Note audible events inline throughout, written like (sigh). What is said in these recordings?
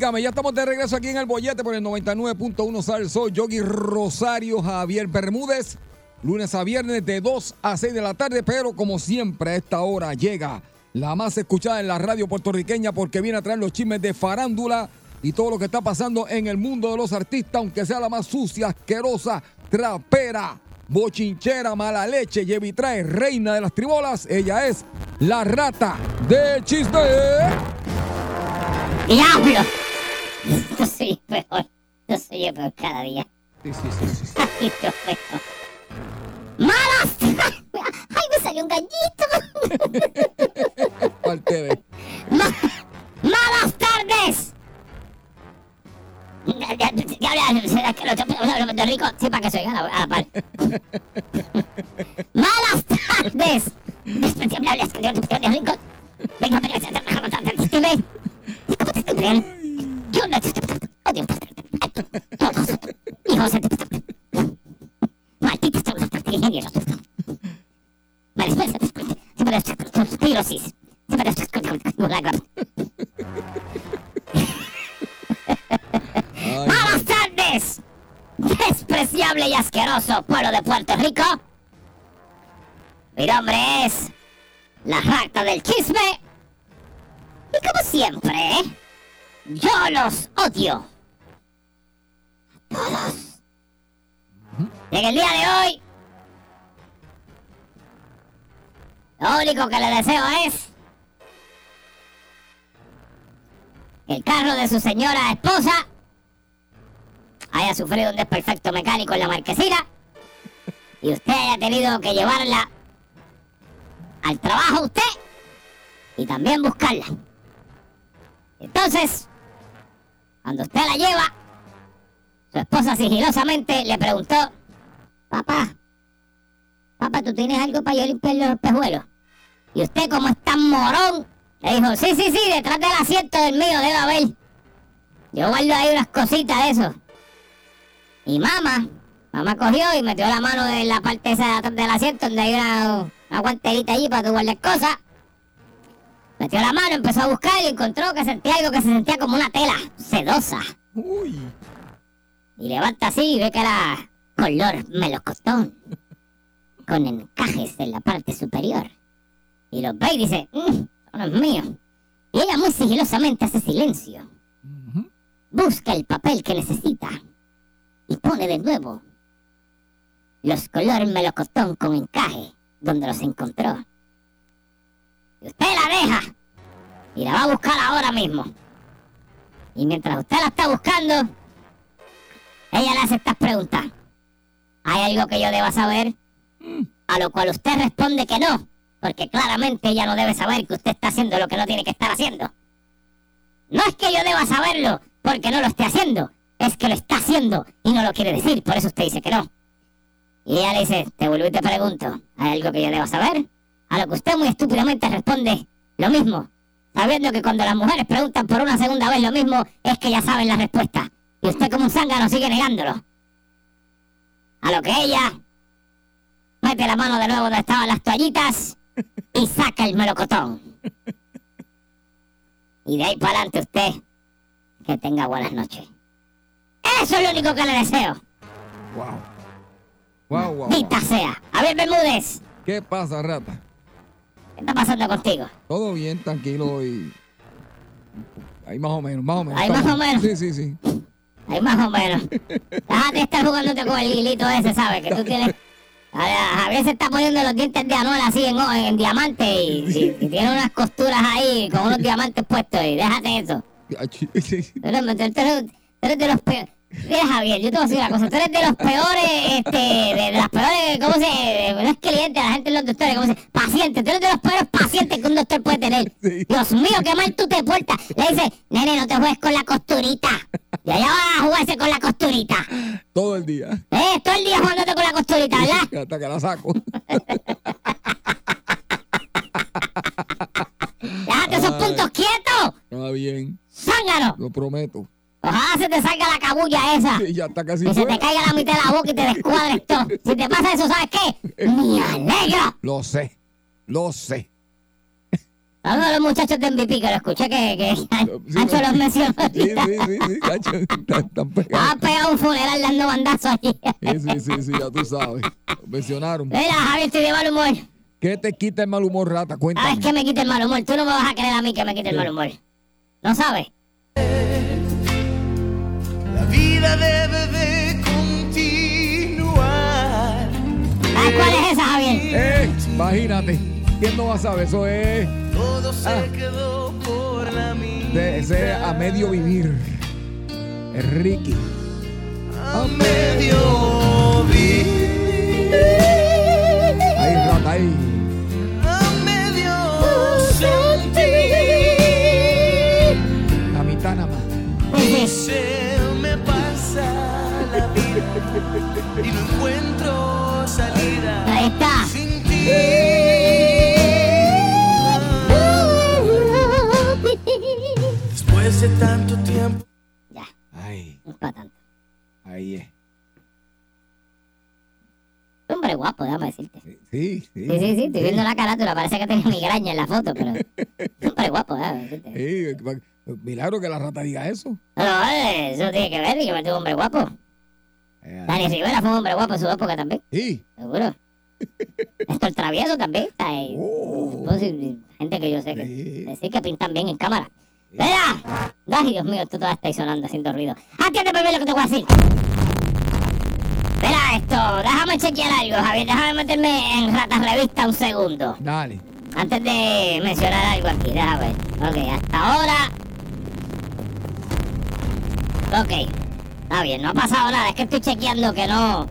Ya estamos de regreso aquí en el bollete por el 99.1 Sal Soy Yogi Rosario Javier Bermúdez. Lunes a viernes de 2 a 6 de la tarde, pero como siempre a esta hora llega la más escuchada en la radio puertorriqueña porque viene a traer los chismes de farándula y todo lo que está pasando en el mundo de los artistas, aunque sea la más sucia, asquerosa, trapera, bochinchera, mala leche, lleva trae, reina de las tribolas. Ella es la rata del chiste. ¡Diablo! (laughs) Yo soy peor. Yo soy peor cada día. Sí, sí, sí, sí. (laughs) Ay, Dios mío. Señora esposa haya sufrido un desperfecto mecánico en la marquesina y usted haya tenido que llevarla al trabajo usted y también buscarla. Entonces, cuando usted la lleva, su esposa sigilosamente le preguntó, papá, papá, ¿tú tienes algo para yo limpiar los espejuelos? Y usted como es tan morón, le dijo, sí, sí, sí, detrás del asiento del mío debe haber. Yo guardo ahí unas cositas de eso. Y mamá, mamá cogió y metió la mano en la parte esa de atrás del asiento donde hay una, una guanterita allí para tu guardar cosas. Metió la mano, empezó a buscar y encontró que sentía algo que se sentía como una tela sedosa. Uy. Y levanta así y ve que era color melocotón. Con encajes en la parte superior. Y los ve y dice, "Mm, eso no es mío. Y ella muy sigilosamente hace silencio. Busca el papel que necesita. Y pone de nuevo los colores melocotón con encaje donde los encontró. Y usted la deja. Y la va a buscar ahora mismo. Y mientras usted la está buscando, ella le hace estas preguntas. ¿Hay algo que yo deba saber? A lo cual usted responde que no, porque claramente ella no debe saber que usted está haciendo lo que no tiene que estar haciendo. No es que yo deba saberlo porque no lo esté haciendo, es que lo está haciendo y no lo quiere decir, por eso usted dice que no. Y ella le dice, te vuelvo y te pregunto, ¿hay algo que yo deba saber? A lo que usted muy estúpidamente responde lo mismo, sabiendo que cuando las mujeres preguntan por una segunda vez lo mismo, es que ya saben la respuesta. Y usted como un zángano sigue negándolo. A lo que ella mete la mano de nuevo donde estaban las toallitas y saca el melocotón. Y de ahí para adelante usted que tenga buenas noches. Eso es lo único que le deseo. Wow. Wow, wow. Dita sea. Javier Bermúdez, ¿Qué pasa, rata? ¿qué está pasando contigo? Todo bien, tranquilo y. Ahí más o menos, más o menos. Ahí más o menos. Sí, sí, sí. Ahí más o menos. (laughs) Déjate de estar jugándote con el hilito ese, ¿sabes? Que tú tienes... A ver, Javier se está poniendo los dientes de Anuel así en, en diamante y, y- y tiene unas costuras ahí con unos diamantes puestos y déjate eso. Tú eres, de los peores. Mira, Javier, yo te voy a decir una cosa. Tú eres de los peores, este, de, de las peores, ¿cómo se No es cliente, la gente en los doctores, ¿cómo se Pacientes. Tú eres de los peores pacientes que un doctor puede tener. Sí. Dios mío, qué mal tú te portas. Le dice, nene, no te juegues con la costurita. Y allá vas a jugarse con la costurita. Todo el día. Eh, todo el día jugándote con la costurita, ¿verdad? Hasta que la saco. (laughs) Déjate esos puntos quietos. Está bien, Zángano. lo prometo. Ojalá se te salga la cabulla esa. Sí, (laughs) ya está casi Y se te fuera. caiga la mitad de la boca y te descuadres todo. Si te pasa eso, ¿sabes qué? Me (laughs) alegro. Lo sé, lo sé. Uno de los muchachos de MVP que lo escuché que, que Sí, Ancho los mencionó Sí, sí, sí, sí, (laughs) cacho, están, pegados. pegado a un funeral dando bandazos allí. Sí, sí, sí, sí, ya tú sabes. Lo mencionaron. Mira, Javier, estoy de mal humor. ¿Qué te quita el mal humor, rata? ¿Sabes Cuéntame. qué me quita el mal humor? Tú no me vas a creer a mí que me quite el mal humor. ¿No sabes? La vida debe de continuar. ¿Sabes cuál es esa, Javier? Eh, imagínate. ¿Quién no va a saber? Eso es Todo se Ah. quedó por la mitad. de ese a medio vivir. Es Ricky. A medio vivir. Ahí, rata, ahí. Sí, sí. Se me pasa la vida y no encuentro salida Ahí está. sin ti. Después de tanto tiempo. Ya, Ay, no es para tanto. ahí es. Hombre guapo, déjame decirte. Sí, sí. Sí, sí, sí, estoy viendo la carátula, parece que tiene migraña en la foto, pero... (laughs) Hombre guapo, déjame decirte. Sí, milagro que la rata diga eso. No, no, eh, eso tiene que ver, y que me tuvo un hombre guapo. Eh, Dani Rivera fue un hombre guapo en su época también, Sí. seguro. (laughs) Néstor Travieso también ahí. Oh. Sí, gente que yo sé que... Sí. Decir que pintan bien en cámara. ¡Mira! Ay, Dios mío, tú todavía estás sonando haciendo ruido. Atiende primero lo que te voy a decir. Mira esto, déjame chequear algo, Javier. Déjame meterme en Ratas Revista un segundo. Dale. Antes de mencionar algo aquí, déjame ver. Ok, hasta ahora. Ok, está bien, no ha pasado nada. Es que estoy chequeando que no.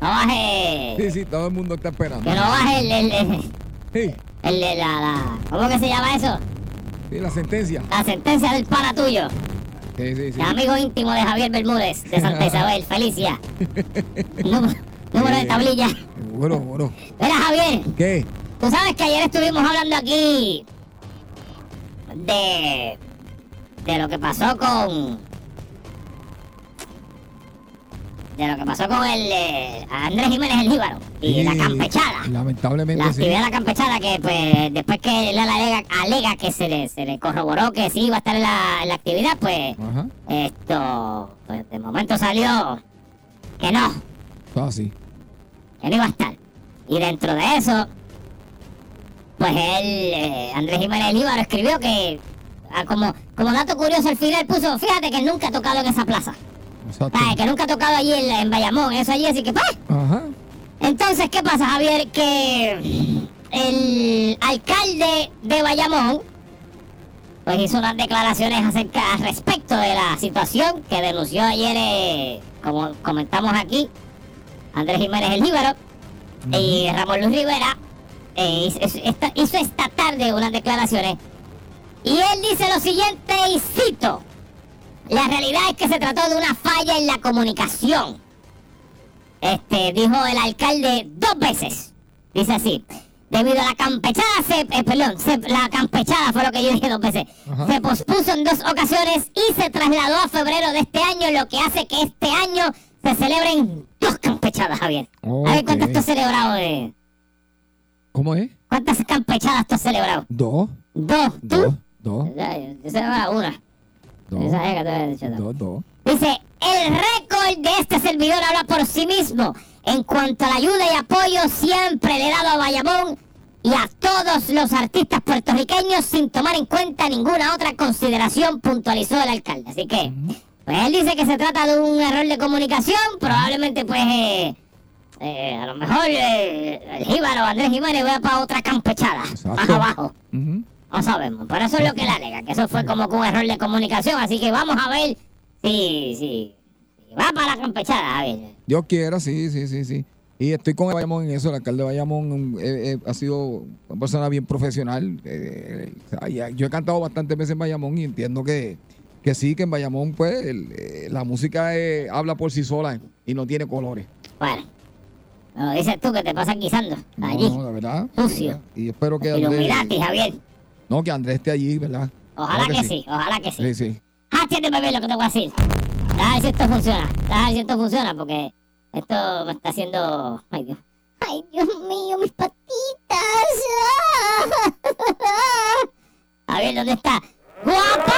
No baje. Sí, sí, todo el mundo está esperando. Que no baje el. el, el, Sí, el- la, la- ¿Cómo que se llama eso? sí, la sentencia. La sentencia del pana tuyo. Sí, sí, sí. El amigo íntimo de Javier Bermúdez, de Santa (laughs) Isabel, Felicia. Número, número de tablilla. Bueno, bueno. Mira, Javier, ¿Qué? tú sabes que ayer estuvimos hablando aquí de. de lo que pasó con. De lo que pasó con el. eh, Andrés Jiménez el Jíbaro y la campechada. Lamentablemente La sí. actividad de la campechada que pues después que él alega, alega que se le, se le corroboró que sí iba a estar en la, en la actividad, pues Ajá. esto, pues de momento salió que no, Ah, sí. que no iba a estar. Y dentro de eso, pues él, eh, Andrés Jiménez Líbaro escribió que, ah, como, como dato curioso al final puso, fíjate que nunca ha tocado en esa plaza. Que nunca ha tocado allí en, en Bayamón, eso allí, así que pues. Ajá. Entonces, ¿qué pasa, Javier? Que el alcalde de Bayamón pues hizo unas declaraciones acerca al respecto de la situación que denunció ayer, eh, como comentamos aquí, Andrés Jiménez el Jíbaro y Ramón Luis Rivera eh, hizo, esta, hizo esta tarde unas declaraciones y él dice lo siguiente y cito la realidad es que se trató de una falla en la comunicación este, dijo el alcalde dos veces. Dice así. Debido a la campechada, se, eh, perdón, se- la campechada fue lo que yo dije dos veces. Ajá. Se pospuso en dos ocasiones y se trasladó a febrero de este año, lo que hace que este año se celebren dos campechadas, Javier. A ver cuántas tú has celebrado, eh? ¿Cómo es? ¿Cuántas campechadas tú has celebrado? Dos. Dos. Dos. ¿Tú? Dos. Ya, Yo, yo una. Que te había dicho. Dice, el récord de este servidor habla por sí mismo. En cuanto a la ayuda y apoyo, siempre le he dado a Bayamón y a todos los artistas puertorriqueños sin tomar en cuenta ninguna otra consideración, puntualizó el alcalde. Así que, pues él dice que se trata de un error de comunicación, probablemente pues... eh, eh, a lo mejor eh, el Jíbaro Andrés Jiménez va para otra campechada, más Exacto. abajo. No sabemos, pero eso es lo que él alega, que eso fue como que un error de comunicación, así que vamos a ver si, si, si va para la campechada, a ver. Dios quiera, sí, sí, sí, sí. Y estoy con el Bayamón en eso. El alcalde de Bayamón eh, eh, ha sido una persona bien profesional. Eh, yo he cantado bastantes veces en Bayamón y entiendo que, que sí, que en Bayamón, pues, el- la música habla por sí sola y no tiene colores. Bueno, lo dices tú que te pasas guisando allí. no, la verdad. Sucio. Y espero que Illuminati, Javier. No, que Andrés esté allí, ¿verdad? Ojalá que sí, ojalá que sí. Sí, sí. Tiene bebé lo que te voy a decir. A ver si esto funciona. A ver si esto funciona, porque esto me está haciendo. Ay, Dios. Ay, Dios mío, mis patitas. (laughs) A ver, ¿dónde está? ¡Guapa!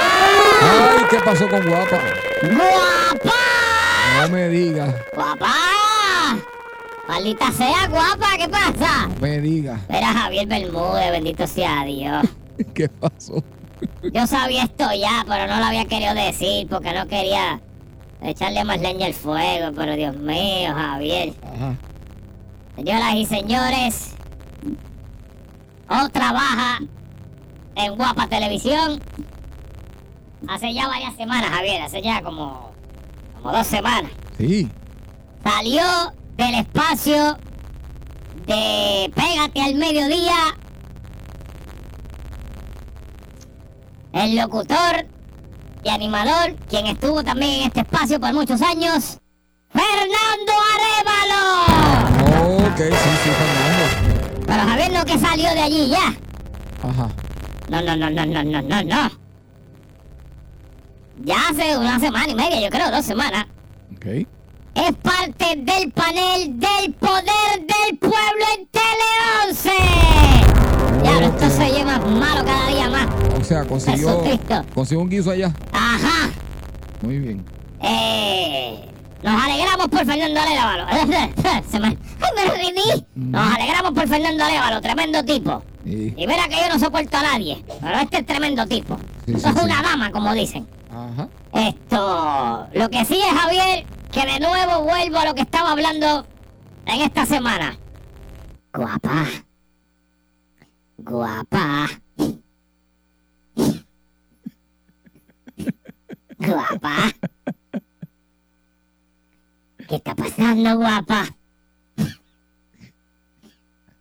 Ay, ¿qué pasó con Guapa? ¡Guapa! No me digas, ¡Guapa! Maldita sea, guapa, ¿qué pasa? no me digas. Era Javier Bermúdez, bendito sea Dios. (laughs) ¿Qué pasó? Yo sabía esto ya, pero no lo había querido decir porque no quería echarle más leña al fuego. Pero Dios mío, Javier. Ajá. Señoras y señores, otra baja en Guapa Televisión. Hace ya varias semanas, Javier, hace ya como, como dos semanas. Sí. Salió del espacio de Pégate al Mediodía el locutor y animador, quien estuvo también en este espacio por muchos años, Fernando Arevalo. Ok, sí, sí, Fernando. Pero Javier no que salió de allí ya. Ajá. No, no, no, no, no, no, no, no. Ya hace una semana y media, yo creo, dos semanas. Ok. es parte del panel del poder del pueblo en Tele 11. Ya, esto se oye más malo cada día más. O sea, consiguió, Jesucristo. consiguió un guiso allá. Ajá. Muy bien. Eh, nos alegramos por Fernando Arevalo. (laughs) Se me, me redimí. Nos alegramos por Fernando Arevalo, tremendo tipo. Sí. Y mira que yo no soporto a nadie, pero este es tremendo tipo. Sí, Eso sí, es una dama, como dicen. Ajá. Esto, lo que sí es, Javier, que de nuevo vuelvo a lo que estaba hablando en esta semana. Guapa. Guapa. Guapa. ¿Qué está pasando, guapa?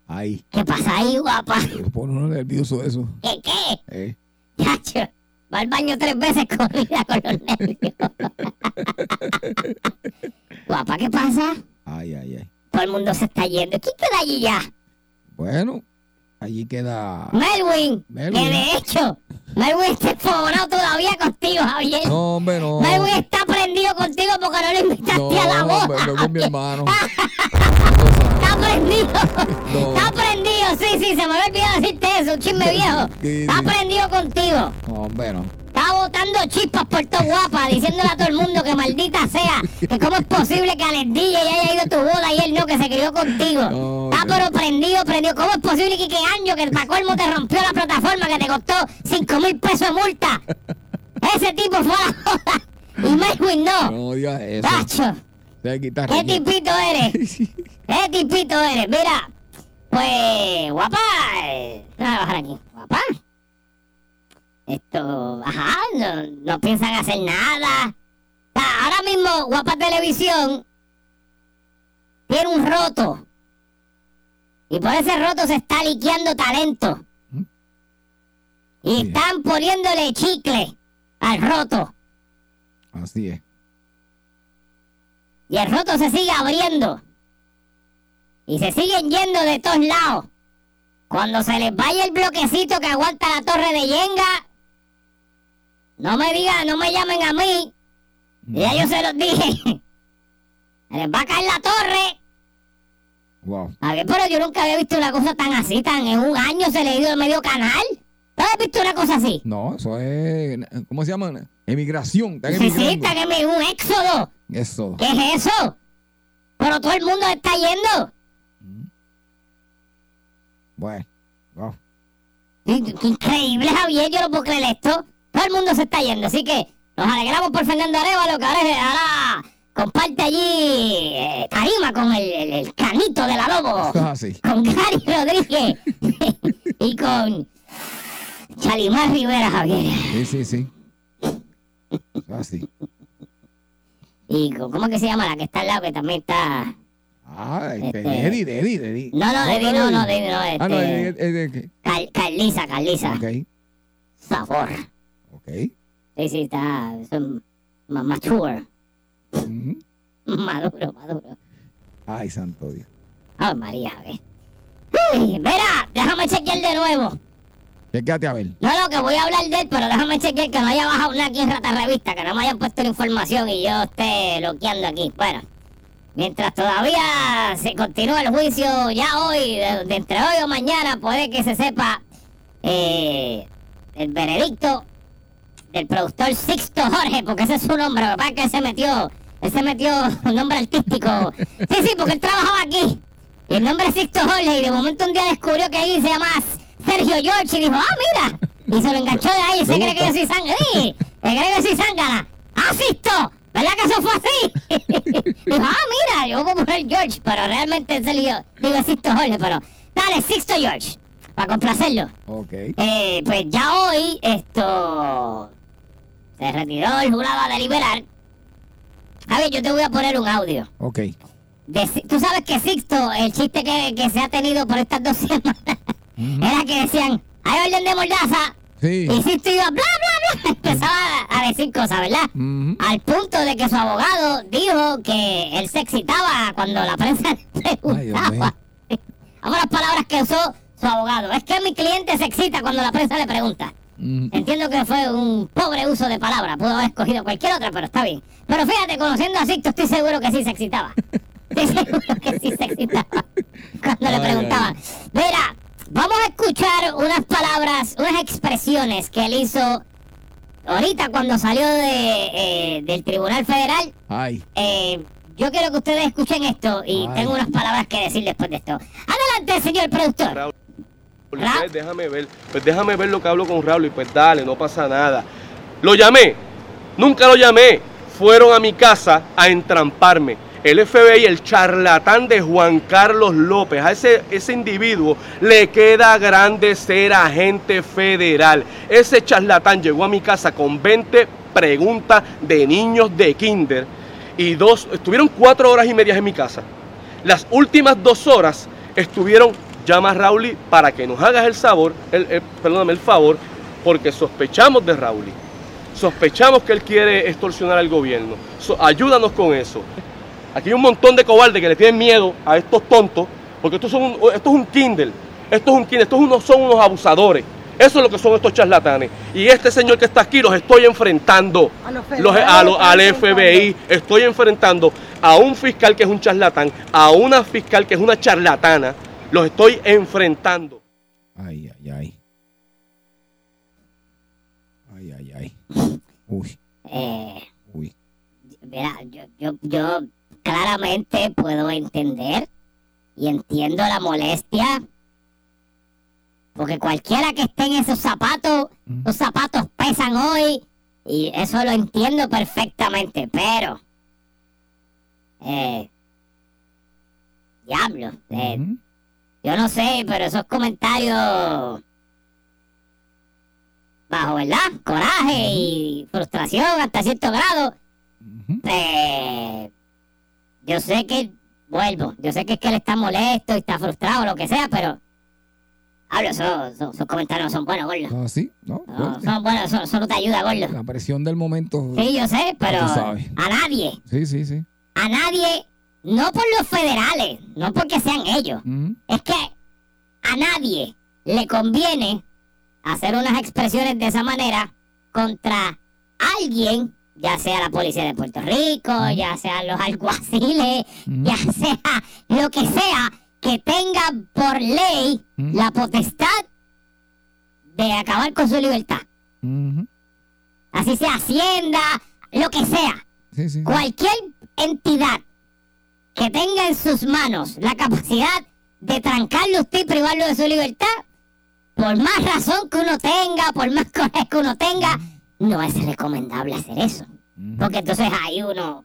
Ahí. ¿Qué pasa ahí, guapa? Me pone uno nervioso eso. ¿Qué qué? Eh. Chacho, va al baño tres veces corrida (laughs) con los nervios. Guapa, ¿qué pasa? Ay, ay, ay. Todo el mundo se está yendo. ¿Quién queda allí ya? Bueno, allí queda. Melwin. Melwin. Que de hecho, Melwin está enfogonado todavía contigo, Javier. No, hombre, no. Melwin está prendido contigo porque no lo invitaste No, a la boda. hombre, no con mi Javier. hermano. (laughs) Está prendido. Está prendido, sí, sí, se me había olvidado decirte eso, chisme viejo. Está prendido contigo. No, hombre, no. Está botando chispas por todo guapa, diciéndole a todo el mundo que maldita sea, que cómo es posible que Alex DJ haya ido a tu boda y él no, que se crió contigo. No, Está que- pero prendido, prendido. ¿Cómo es posible que qué año que para colmo te rompió la plataforma que te costó 5 mil pesos de multa? (laughs) Ese tipo fue a la boda y Melwin no. No digas eso. Tacho, De guitarra. ¿qué tipito eres? (laughs) ¿Qué tipito eres? Mira, pues, guapa. Déjame bajar aquí. Guapa. Esto, ajá, no, no piensan hacer nada. O sea, ahora mismo, Guapa Televisión tiene un roto. Y por ese roto se está liqueando talento. Y Sí. están poniéndole chicle al roto. Así es. Y el roto se sigue abriendo. Y se siguen yendo de todos lados. Cuando se les vaya el bloquecito que aguanta la torre de Yenga, no me digan, no me llamen a mí. Ya yo se los dije. (laughs) Se les va a caer la torre. Wow. A ver, pero yo nunca había visto una cosa tan así, tan en un año se le ido el medio canal. Todo has visto una cosa así? No, eso es. ¿Cómo se llama? Emigración. Están Sí, sí, emigrando. está que me un éxodo. Eso. ¿Qué es eso? Pero todo el mundo está yendo. Bueno. wow. Increíble, Javier, yo no puedo creer esto. Todo el mundo se está yendo, así que nos alegramos por Fernando Arevalo, que ahora, comparte allí eh, tarima con el, el- el canito de la Lobo. Esto es así. Con Gary Rodríguez (laughs) (laughs) y con Chalimar Rivera, Javier. Sí, sí, sí. Así. Y con, ¿cómo es que se llama la que está al lado, que también está... Ah, este, Eddie, Eddie, Eddie. No, no, Eddie, no, no, Eddie, no, Ah, no, este- Eddie, Eddie, Eddie, Cal- Carlisa, Carlisa. Ok, Sabor. ok. Sí, sí, está... Mature. (laughs) Maduro, maduro. Ay, santo Dios. Ay, María, Javier. Uy, Mira, déjame chequear de nuevo. Quédate a ver. No, no, que voy a hablar de él, pero déjame chequear que no haya bajado nada aquí en Rata Revista, que no me hayan puesto la información y yo esté bloqueando aquí. Bueno, mientras todavía se continúa el juicio, ya hoy, de, entre hoy o mañana, puede que se sepa eh, el veredicto del productor Sixto Jorge, porque ese es su nombre, lo que se metió, él se metió un nombre artístico. Sí, sí, porque él trabajaba aquí. Y el nombre es Sixto Jorge, y de momento un día descubrió que ahí se llama Sergio George, y dijo, ah, mira, y se lo enganchó de ahí, y se cree que yo soy sangre, sí, se cree que yo soy zángana. ¡Ah, Sixto! ¿Verdad que eso fue así? (laughs) dijo, ah, mira, yo voy a poner George, pero realmente es Sergio, digo Sixto Jorge, pero dale, Sixto George, para complacerlo. Ok. Eh, pues ya hoy esto se retiró el jurado a deliberar. A ver, yo te voy a poner un audio. Ok. De Tú sabes que Sixto, el chiste que, que se ha tenido por estas dos (laughs) semanas, era que decían, hay orden de mordaza, Sí. y Sixto iba bla, bla, bla, (laughs) empezaba a decir cosas, ¿verdad? Ujú. Al punto de que su abogado dijo que él se excitaba cuando la prensa le Ay, preguntaba. Vamos a las palabras que usó su abogado. Es que mi cliente se excita cuando la prensa le pregunta. Entiendo que fue un pobre uso de palabra. Pudo haber escogido cualquier otra, pero está bien. Pero fíjate, conociendo a Sixto, estoy seguro que sí se excitaba. (laughs) Estoy seguro que sí se excitaba cuando le Ay, preguntaban. Mira, vamos escuchar unas palabras, unas expresiones que él hizo ahorita cuando salió de, eh, del Tribunal Federal. Ay. Eh, yo quiero que ustedes escuchen esto y Ay. tengo unas palabras que decir después de esto. Adelante, señor productor. Raúl, Ra- pues déjame ver, pues déjame ver lo que hablo con Raúl y pues dale, no pasa nada. Lo llamé, nunca lo llamé. Fueron a mi casa a entramparme. El FBI, el charlatán de Juan Carlos López, a ese, ese individuo le queda grande ser agente federal. Ese charlatán llegó a mi casa con 20 preguntas de niños de kinder y dos, estuvieron cuatro horas y media en mi casa. Las últimas dos horas estuvieron, llama a Rauli para que nos hagas el perdóname, el favor, porque sospechamos de Rauli. Sospechamos que él quiere extorsionar al gobierno. Ayúdanos con eso. Aquí hay un montón de cobardes que le tienen miedo a estos tontos, porque estos son un- esto es un Kindle, esto es un Kindle, estos unos, son unos abusadores. Eso es lo que son estos charlatanes. Y este señor que está aquí los estoy enfrentando. A los Los- a lo- al FBI estoy enfrentando a un fiscal que es un charlatán, a una fiscal que es una charlatana. Los estoy enfrentando. Ay, ay, ay. Ay, ay, ay. Uy, Eh, uy. Mira, yo, yo, yo claramente puedo entender y entiendo la molestia. Porque cualquiera que esté en esos zapatos, los zapatos pesan hoy. Y eso lo entiendo perfectamente, pero... Eh, diablo, eh, yo no sé, pero esos comentarios... Bajo, ¿verdad? Coraje y frustración hasta cierto grado. Eh, yo sé que, vuelvo, yo sé que es que él está molesto y está frustrado o lo que sea, pero. Hablo, esos, esos comentarios son buenos, gordo. Ah, sí, ¿no? Son buenos, son, son no te ayuda, gordo. La presión del momento. Sí, yo sé, pero a nadie, Sí, sí, sí. a nadie, no por los federales, no porque sean ellos, es que a nadie le conviene hacer unas expresiones de esa manera contra alguien, ya sea la policía de Puerto Rico, ya sea los alguaciles, Ujú. ya sea lo que sea que tenga por ley Ujú. la potestad de acabar con su libertad. Así sea Hacienda, lo que sea. Sí, sí. Cualquier entidad que tenga en sus manos la capacidad de trancarle a usted y privarlo de su libertad, por más razón que uno tenga, por más coraje que uno tenga, no es recomendable hacer eso. Porque entonces ahí uno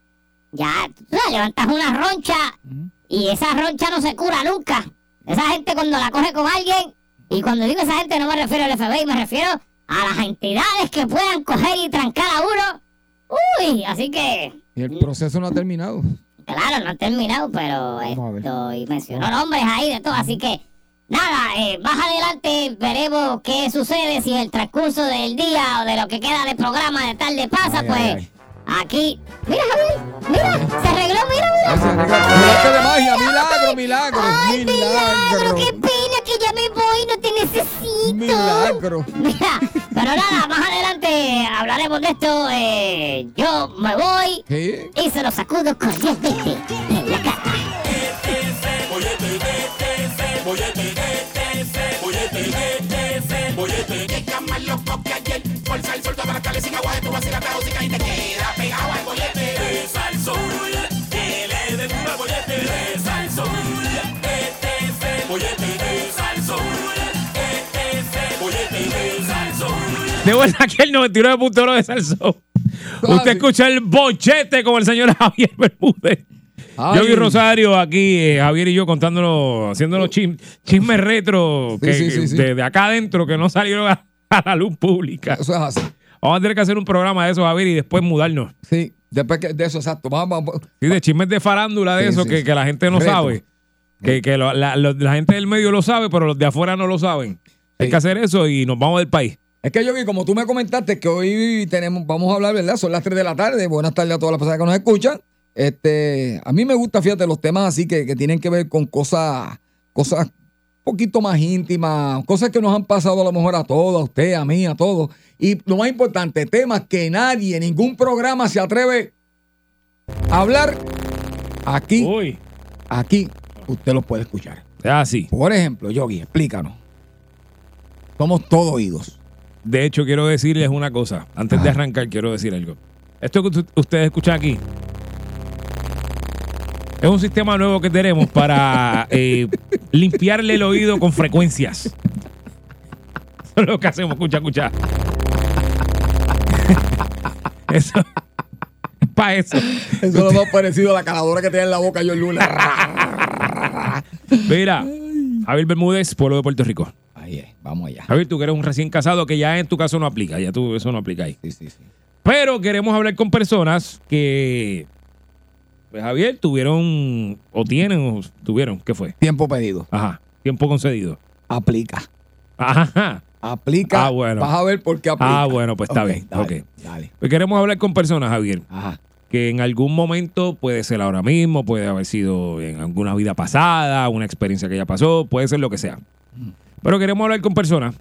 ya levantas una roncha y esa roncha no se cura nunca. Esa gente cuando la coge con alguien, y cuando digo esa gente no me refiero al FBI, me refiero a las entidades que puedan coger y trancar a uno. Uy, así que Y el proceso no ha terminado. Claro, no han terminado, pero esto, y mencionó nombres ahí de todo, así que nada, eh, más adelante veremos qué sucede, si en el transcurso del día o de lo que queda de programa de tarde pasa, Ay, pues ay, aquí, mira Javier, mira, se arregló, mira, mira. Milagro de magia, milagro, milagro, Ay, milagro, qué pena que ya me voy, no te necesito. Milagro. Mira, pero nada, más adelante hablaremos de esto, eh, yo me voy ¿Qué? y se lo sacudo cordialmente en la cara. Por sal sol, todas las tales sin agua, tú vacilas la música y te queda pegado al bollete. De Salsoul, que le den un bollete. De Salsoul, este es el bollete. De Salsoul, este es el bollete. De Salsoul. De vuelta aquí el 99.1 de Salso. Usted escucha el bochete con el señor (laughs) Javier Bermúdez. Yo y Rosario aquí, eh, Javier y yo contándolo, haciendo los chismes retro que, Sí, sí, sí, sí. De, de acá adentro que no salieron a, a la luz pública. Eso es así. Vamos a tener que hacer un programa de eso, Javier, y después mudarnos. Sí, después que- de eso, exacto. Vamos, vamos. Sí, de chismes de farándula de Sí, eso sí, que, sí. que la gente no sabe. Que, que lo- la, lo- la gente del medio lo sabe, pero los de afuera no lo saben. Hay que hacer eso y nos vamos del país. Es que yo vi, como tú me comentaste, que hoy tenemos, vamos a hablar, ¿verdad? Son las 3 de la tarde. Buenas tardes a todas las personas que nos escuchan. Este, a mí me gusta, fíjate, los temas así que, que tienen que ver con cosas, cosas poquito más íntimas, cosas que nos han pasado a lo mejor a todos, a usted, a mí, a todos. Y lo más importante, temas que nadie, ningún programa se atreve a hablar. Aquí, Uy, aquí, usted los puede escuchar. es así. Por ejemplo, Yogi, explícanos. Somos todos oídos. De hecho, quiero decirles una cosa. Antes de arrancar, quiero decir algo. Esto que ustedes escuchan aquí es un sistema nuevo que tenemos para eh, limpiarle el oído con frecuencias. Eso es lo que hacemos. Escucha, escucha. Eso. Para eso. Eso es lo más parecido a la caladora que tenía en la boca yo el lunes. Mira, Javier Bermúdez, pueblo de Puerto Rico. Ahí es, vamos allá. Javier, tú que eres un recién casado, que ya en tu caso no aplica. Ya tú, eso no aplica ahí. Sí, sí, sí. Pero queremos hablar con personas que, pues Javier, tuvieron, o tienen, o tuvieron, ¿qué fue? Tiempo pedido. Ajá, tiempo concedido. Aplica. Ajá. Aplica. Ah, bueno. Vas a ver por qué aplica. Ah, bueno, pues está bien. Dale, ok. dale. Pues queremos hablar con personas, Javier, Ajá. que en algún momento, puede ser ahora mismo, puede haber sido en alguna vida pasada, una experiencia que ya pasó, puede ser lo que sea. Pero queremos hablar con personas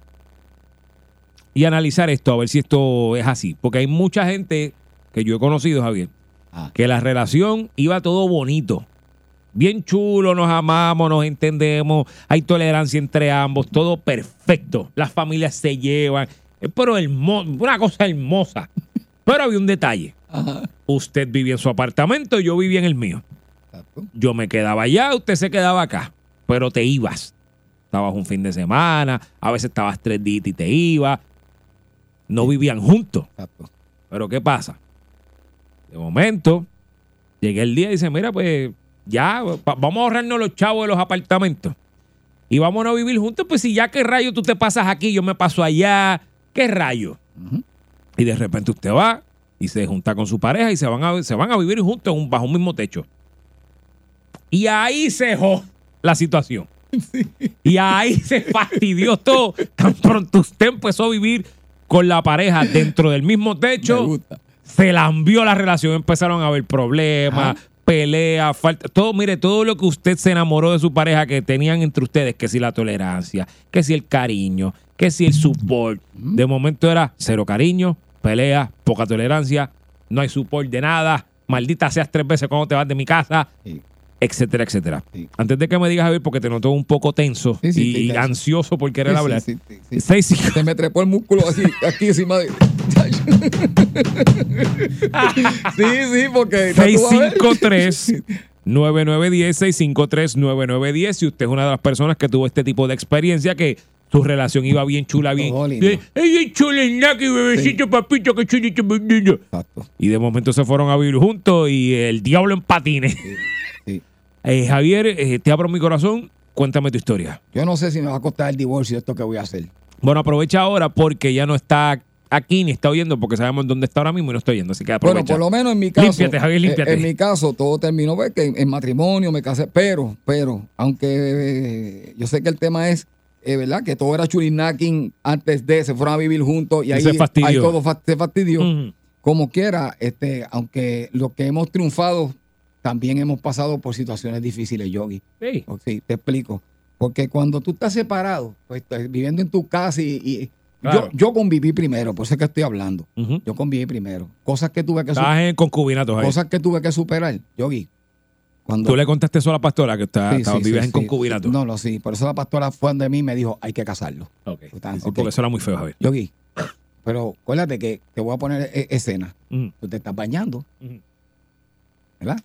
y analizar esto, a ver si esto es así. Porque hay mucha gente que yo he conocido, Javier, Ah. que la relación iba todo bonito. Bien chulo, nos amamos, nos entendemos, hay tolerancia entre ambos, todo perfecto. Las familias se llevan, eh, pero hermo- una cosa hermosa. (laughs) Pero había un detalle. Usted vivía en su apartamento, yo vivía en el mío. Yo me quedaba allá, usted se quedaba acá, pero te ibas. Estabas un fin de semana, a veces estabas tres días y te ibas. No vivían juntos. Pero ¿qué pasa? De momento, llegué el día y dice, mira, pues ya, vamos a ahorrarnos los chavos de los apartamentos. Y vámonos a vivir juntos, pues si ya qué rayo tú te pasas aquí, yo me paso allá, qué rayo. Y de repente usted va y se junta con su pareja y se van a, se van a vivir juntos en un- bajo un mismo techo. Y ahí se dejó la situación. Y ahí se fastidió todo. Tan pronto usted empezó a vivir con la pareja dentro del mismo Me techo, gusta. Se lambió la relación, empezaron a haber problemas, peleas, falta, todo, mire, todo lo que usted se enamoró de su pareja que tenían entre ustedes, que si la tolerancia, que si el cariño, que si el support, de momento era cero cariño, pelea, poca tolerancia, no hay support de nada, maldita seas tres veces cuando te vas de mi casa. Sí. Etcétera, etcétera. Sí. Antes de que me digas, Javier, porque te noto un poco tenso Sí, sí, y, y ansioso por querer Sí, hablar. sí, sí, sí. Seis, Se me trepó el músculo así, aquí encima de. (laughs) sí, sí, porque. ya tú vas a ver. 653 9910 653 9910 si usted es una de las personas que tuvo este tipo de experiencia que su relación iba bien chula, bien. Todo lindo. bien, ¡Ay, bien chula, Naki, bebecito, papito, que chulito! Exacto. Y de momento se fueron a vivir juntos y el diablo en patines. sí. (laughs) Eh, Javier, eh, te abro mi corazón, cuéntame tu historia. Yo no sé si me va a costar el divorcio esto que voy a hacer. Bueno, aprovecha ahora porque ya no está aquí ni está oyendo porque sabemos dónde está ahora mismo y no está oyendo, así que aprovecha. Bueno, por lo menos en mi caso. Límpiate, Javier, eh, límpiate. En mi caso, todo terminó que en, matrimonio me casé. Pero, pero, aunque eh, yo sé que el tema es, eh, ¿verdad? Que todo era chulinacking antes de, se fueron a vivir juntos y ahí, se ahí todo se fastidió. Como quiera, este, aunque lo que hemos triunfado, también hemos pasado por situaciones difíciles, Yogi. Sí. Sí, te explico. Porque cuando tú estás separado, pues, estás viviendo en tu casa y, y- Claro. yo, yo conviví primero, por eso es que estoy hablando. Yo conviví primero. Cosas que tuve que Estás superar. en concubinato, Javier. Cosas que tuve que superar, Yogi. Cuando Tú le contaste eso a la pastora que está, Sí, está- sí, vives sí, en concubinato. No, no, sí. Por eso la pastora fue de mí y me dijo, hay que casarlo. Ok. Porque eso era muy feo, Javier. Yogi, pero acuérdate que te voy a poner e- escena. Tú te estás bañando. ¿verdad?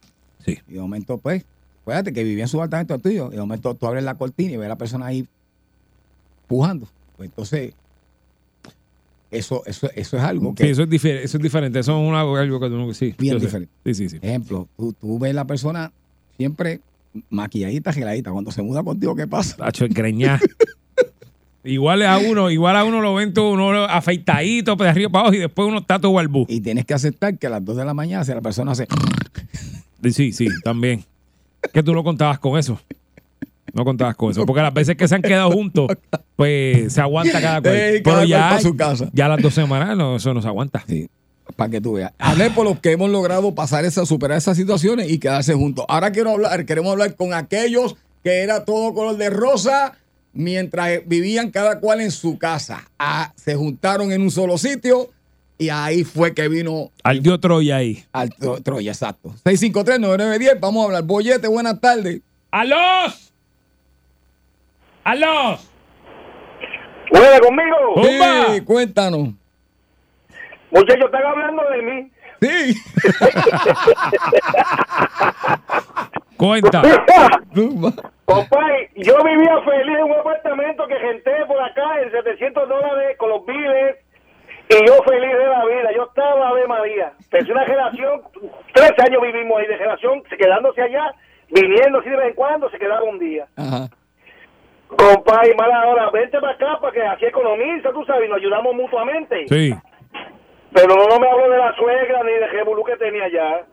Sí. Y de momento, pues, acuérdate que vivía en su apartamento tuyo. Y de momento tú abres la cortina y ves a la persona ahí pujando. Pues entonces, eso, eso, eso es algo que, Sí, eso es, diferente, eso es diferente. Eso es una- algo que tú no... Sí, Bien yo sé. diferente. Sí, sí, sí. ejemplo, tú, tú ves la persona siempre maquilladita, geladita. Cuando se muda contigo, ¿qué pasa? Tacho, engreñá. (laughs) igual a uno, igual a uno lo ven todo uno afeitadito, pues, de arriba para abajo y después uno está todo barbú. Y tienes que aceptar que a las 2 de la mañana, si la persona hace. Sí, sí, también. Que tú no contabas con eso. No contabas con eso. Porque las veces que se han quedado juntos, pues se aguanta cada cual. Ey, Pero ya, su casa. ya las dos semanas no, eso no se aguanta. Sí, para que tú veas. Hablé por los que hemos logrado pasar esa, superar esas situaciones y quedarse juntos. Ahora quiero hablar, queremos hablar con aquellos que era todo color de rosa mientras vivían cada cual en su casa. Ah, se juntaron en un solo sitio y ahí fue que vino Al dio Troya ahí. al Tro- Troya, exacto. 653-9910, vamos a hablar. Bollete, buenas tardes. ¡Alos! ¡Alos! ¡Juega conmigo! Sí, cuéntanos. Muchachos, están hablando de mí. Sí. (laughs) Cuenta. Compadre, yo vivía feliz en un apartamento que renté por acá en 700 dólares con los biles y yo feliz de la vida. Yo estaba Ave María. Pensé una relación, tres años vivimos ahí de relación, quedándose allá, viniendo así de vez en cuando, se quedaba un día. Ajá. Compadre, mala hora, vente para acá para que así economiza, tú sabes, y nos ayudamos mutuamente. Sí. Pero no, no me hablo de la suegra ni de Jebulú que tenía allá.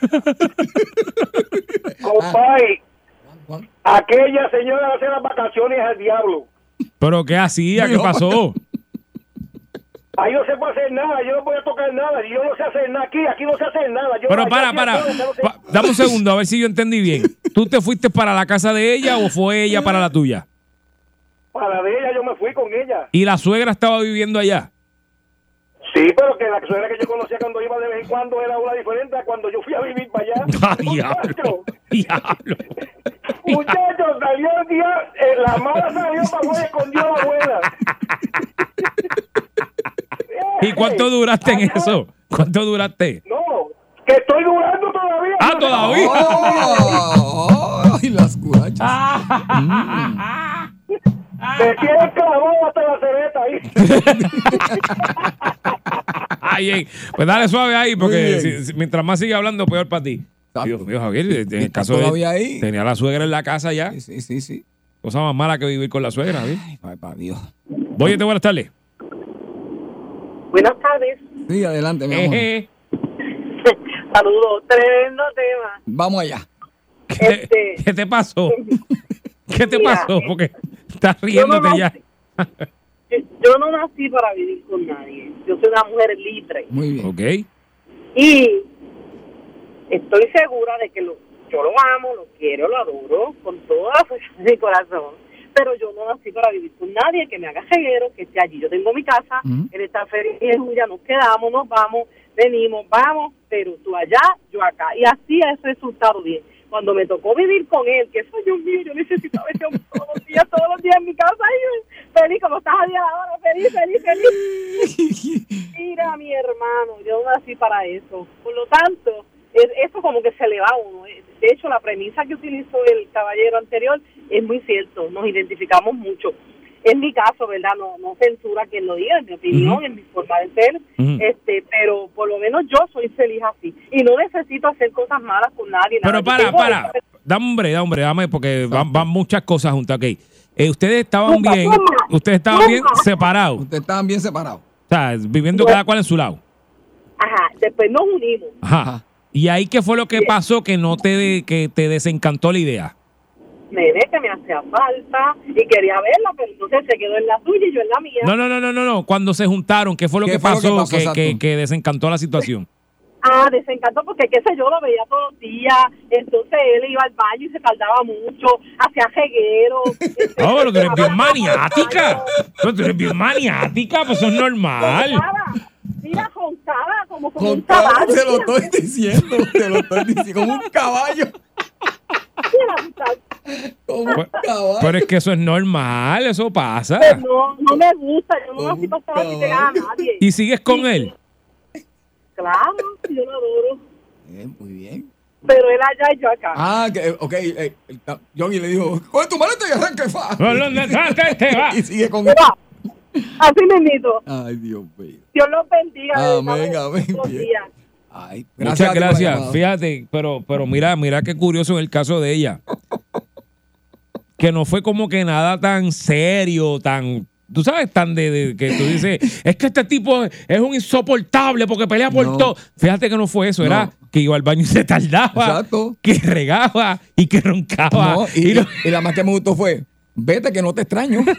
(laughs) Compadre, aquella señora hace las vacaciones al diablo. ¿Pero qué hacía? ¿Qué pasó? (laughs) Ahí no se puede hacer nada, yo no voy a tocar nada, yo no sé hacer nada aquí, aquí no se hace nada. Yo Pero para, para. no sé- Pa- dame un segundo, a ver si yo entendí bien. ¿Tú te fuiste para la casa de ella o fue ella para la tuya? Para de ella yo me fui con ella. ¿Y la suegra estaba viviendo allá? Sí, pero que la suegra que yo conocía cuando iba de vez en cuando era una diferente a cuando yo fui a vivir para allá. (laughs) ¡Ah, diablo! ¡Diablo! muchachos, salió el día, eh, la mala salió para afuera y escondió a la abuela. (laughs) ¿Y cuánto duraste en eso? ¿Cuánto duraste? No, que estoy durando todavía. Ah, todavía. Oh, ay, las cuachas. Me tienen clavado hasta la cereta ahí. (laughs) Ay, ey, pues dale suave ahí, porque si- si- mientras más sigue hablando, peor para ti. Dios mío, Javier, en el ¿Está caso de- todavía ahí? tenía la suegra en la casa ya. Sí, sí, sí, sí. Cosa más mala que vivir con la suegra, Javier. Ay, para Dios. Voy buenas tardes. Buenas tardes. Sí, adelante, mi amor. (laughs) Saludos. Tremendo tema. Vamos allá. ¿Qué, te- Este- (laughs) qué te pasó? ¿Qué te Mira, pasó? Porque estás Yo no, riéndote ya. nací, (laughs) yo, yo no nací para vivir con nadie. Yo soy una mujer libre. Muy bien. Ok. Y estoy segura de que lo, yo lo amo, lo quiero, lo adoro con toda la fuerza de mi corazón. Pero yo no nací para vivir con nadie que me haga reguero, que esté allí. Yo tengo mi casa, Ujú. él está feliz, ya nos quedamos, nos vamos, venimos, vamos, pero tú allá, yo acá. Y así es resultado bien. cuando me tocó vivir con él, que eso, Dios mío, yo necesitaba ese hombre todos los días, todos los días en mi casa, y feliz, como estás a día ahora, feliz, feliz, feliz. (laughs) Mira, mi hermano, yo no nací para eso. Por lo tanto, es- eso como que se le va a uno. De hecho, la premisa que utilizó el caballero anterior es muy cierto, nos identificamos mucho. Es mi caso, ¿verdad? No, no censura quien lo diga, en mi opinión, Ujú. en mi forma de ser, este, pero por lo menos yo soy feliz así. Y no necesito hacer cosas malas con nadie. Pero para, para. Dame, hombre, dame, hombre, dame, porque van, van muchas cosas juntas. Ok. Eh, ustedes estaban Nunca, bien, nunca, ustedes estaban bien separados. Ustedes estaban bien separados. O sea, viviendo cada cual en su lado. Ajá, después nos unimos. Ajá. Y ahí, ¿qué fue lo que pasó que no te, que te desencantó la idea? Nene, que me hacía falta y quería verla, pero entonces se quedó en la suya y yo en la mía. No, no, no, no, no, no. Cuando se juntaron, ¿qué fue lo ¿Qué que fue lo que pasó que, que- que desencantó la situación? Ah, desencantó porque, qué sé yo, lo veía todos los días. Entonces él iba al baño y se tardaba mucho, hacía jeguero. No, (laughs) pero tú eres bien maniática. Pero tú eres bien maniática, pues eso es normal. Roncaba. Mira, roncaba como, como un Con todo caballo. te lo estoy diciendo, te lo estoy diciendo, como un caballo. Como un caballo. Pero es que eso es normal, eso pasa. Pues no, no me gusta, yo no Como nací para un estar así pegada a nadie. ¿Y sigues con él? Claro, yo lo adoro. Bien, muy bien. Pero él allá y yo acá. Ah, que, ok, eh, Yogi le dijo, coge tu maleta y arranca y fa. No, no, no, no, te- (laughs) te va. Y sigue con él. (laughs) Así mismito. Ay, Dios mío. Dios los bendiga. Amén, amén. Ay, Muchas por la gracias. Fíjate, pero, pero mira, mira qué curioso en el caso de ella. Que no fue como que nada tan serio, tan. Tú sabes, tan de, de- que tú dices, (laughs) es que este tipo es un insoportable porque pelea por No. todo. Fíjate que no fue eso, era que iba al baño y se tardaba, Exacto. que regaba y que roncaba. No, y, Y no- y la más que me gustó fue, vete que no te extraño. (laughs)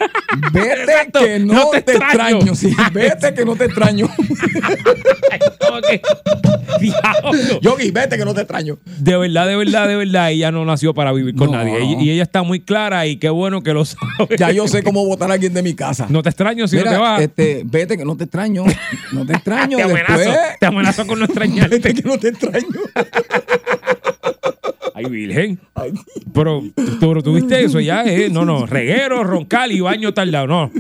Vete Exacto, que no, no te te, extraño. extraño. Sí, vete que no te extraño. (laughs) Yogi, vete que no te extraño. De verdad, de verdad, de verdad, ella no nació para vivir con No. nadie. Y, y ella está muy clara y qué bueno que lo sabe. Ya yo sé cómo votar a alguien de mi casa. No te extraño si no te vas. este, vete que no te extraño. No te (laughs) extraño. te amenazo, Después, te amenazo con no vete extrañarte. que no te extraño. Ay, virgen. Pero, pero tuviste eso ya, ¿eh? (laughs) No, no, reguero, roncal y baño tardado. No.